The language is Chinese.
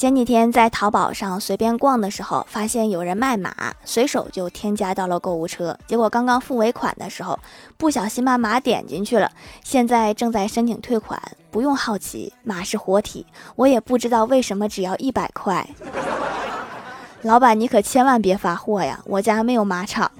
前几天在淘宝上随便逛的时候发现有人卖马随手就添加到了购物车结果刚刚付尾款的时候不小心把马点进去了现在正在申请退款不用好奇马是活体我也不知道为什么只要一百块。老板你可千万别发货呀我家没有马场。